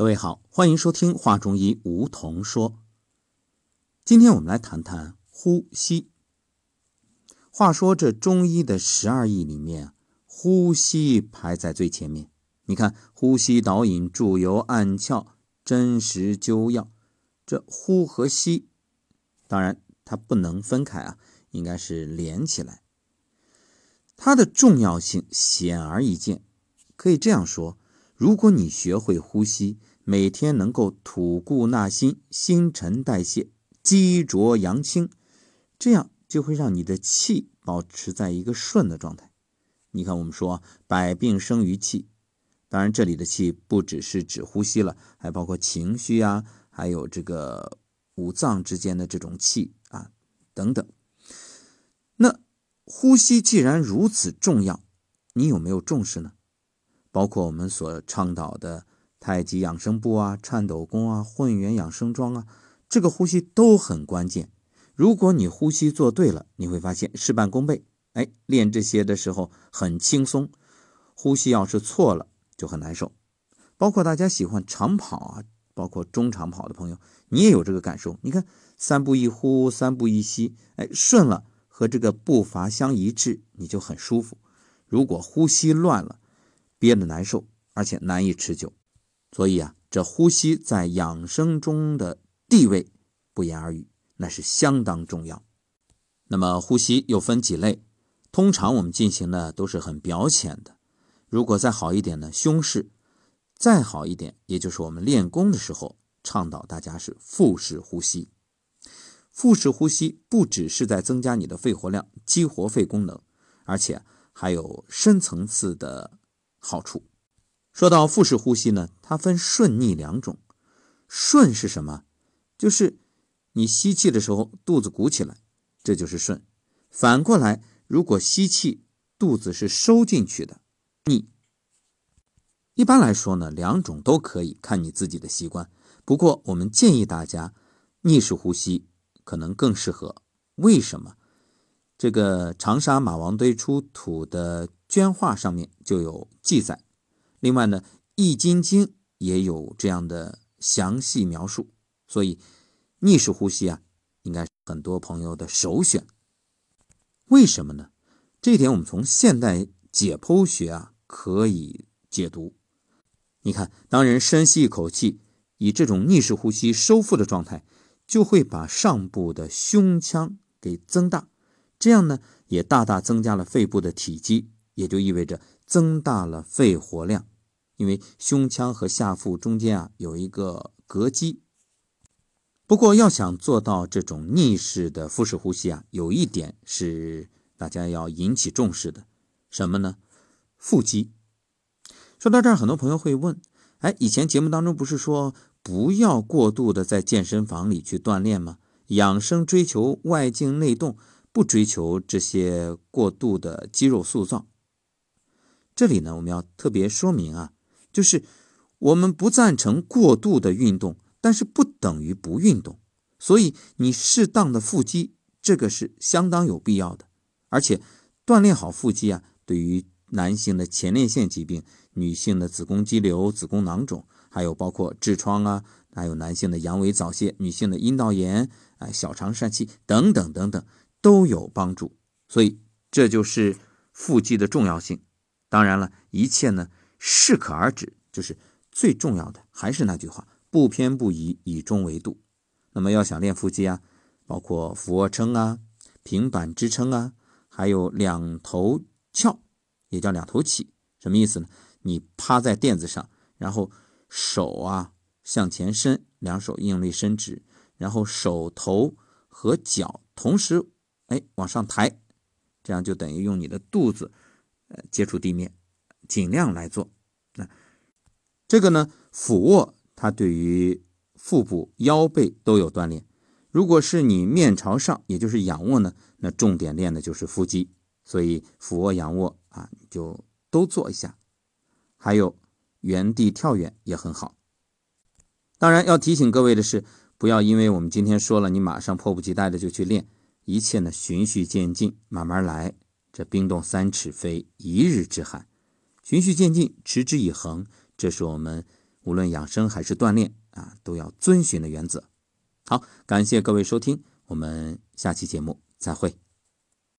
各位好，欢迎收听《话中医》，梧桐说。今天我们来谈谈呼吸。话说这中医的十二义里面，呼吸排在最前面。你看，呼吸导引、注油按窍、真实灸药，这呼和吸，当然它不能分开啊，应该是连起来。它的重要性显而易见，可以这样说：如果你学会呼吸，每天能够吐故纳新，新陈代谢，积浊扬清，这样就会让你的气保持在一个顺的状态。你看，我们说百病生于气，当然这里的气不只是指呼吸了，还包括情绪啊，还有这个五脏之间的这种气啊等等。那呼吸既然如此重要，你有没有重视呢？包括我们所倡导的。太极养生步啊，颤抖功啊，混元养生桩啊，这个呼吸都很关键。如果你呼吸做对了，你会发现事半功倍。哎，练这些的时候很轻松。呼吸要是错了，就很难受。包括大家喜欢长跑啊，包括中长跑的朋友，你也有这个感受。你看，三步一呼，三步一吸，哎，顺了，和这个步伐相一致，你就很舒服。如果呼吸乱了，憋得难受，而且难以持久。所以啊，这呼吸在养生中的地位不言而喻，那是相当重要。那么呼吸又分几类，通常我们进行的都是很表浅的。如果再好一点呢，胸式；再好一点，也就是我们练功的时候倡导大家是腹式呼吸。腹式呼吸不只是在增加你的肺活量、激活肺功能，而且还有深层次的好处。说到腹式呼吸呢，它分顺逆两种。顺是什么？就是你吸气的时候肚子鼓起来，这就是顺。反过来，如果吸气肚子是收进去的，逆。一般来说呢，两种都可以，看你自己的习惯。不过我们建议大家逆式呼吸可能更适合。为什么？这个长沙马王堆出土的绢画上面就有记载。另外呢，《易筋经》也有这样的详细描述，所以逆式呼吸啊，应该很多朋友的首选。为什么呢？这一点我们从现代解剖学啊可以解读。你看，当人深吸一口气，以这种逆式呼吸收腹的状态，就会把上部的胸腔给增大，这样呢，也大大增加了肺部的体积，也就意味着增大了肺活量。因为胸腔和下腹中间啊有一个膈肌，不过要想做到这种逆式的腹式呼吸啊，有一点是大家要引起重视的，什么呢？腹肌。说到这儿，很多朋友会问：哎，以前节目当中不是说不要过度的在健身房里去锻炼吗？养生追求外静内动，不追求这些过度的肌肉塑造。这里呢，我们要特别说明啊。就是我们不赞成过度的运动，但是不等于不运动。所以你适当的腹肌，这个是相当有必要的。而且锻炼好腹肌啊，对于男性的前列腺疾病、女性的子宫肌瘤、子宫囊肿，还有包括痔疮啊，还有男性的阳痿早泄、女性的阴道炎、哎小肠疝气等等等等，都有帮助。所以这就是腹肌的重要性。当然了，一切呢。适可而止，就是最重要的。还是那句话，不偏不倚，以中为度。那么要想练腹肌啊，包括俯卧撑啊、平板支撑啊，还有两头翘，也叫两头起。什么意思呢？你趴在垫子上，然后手啊向前伸，两手用力伸直，然后手头和脚同时哎往上抬，这样就等于用你的肚子呃接触地面。尽量来做，那这个呢？俯卧它对于腹部、腰背都有锻炼。如果是你面朝上，也就是仰卧呢，那重点练的就是腹肌。所以俯卧、仰卧啊，就都做一下。还有原地跳远也很好。当然要提醒各位的是，不要因为我们今天说了，你马上迫不及待的就去练。一切呢，循序渐进，慢慢来。这冰冻三尺非一日之寒。循序渐进，持之以恒，这是我们无论养生还是锻炼啊，都要遵循的原则。好，感谢各位收听，我们下期节目再会。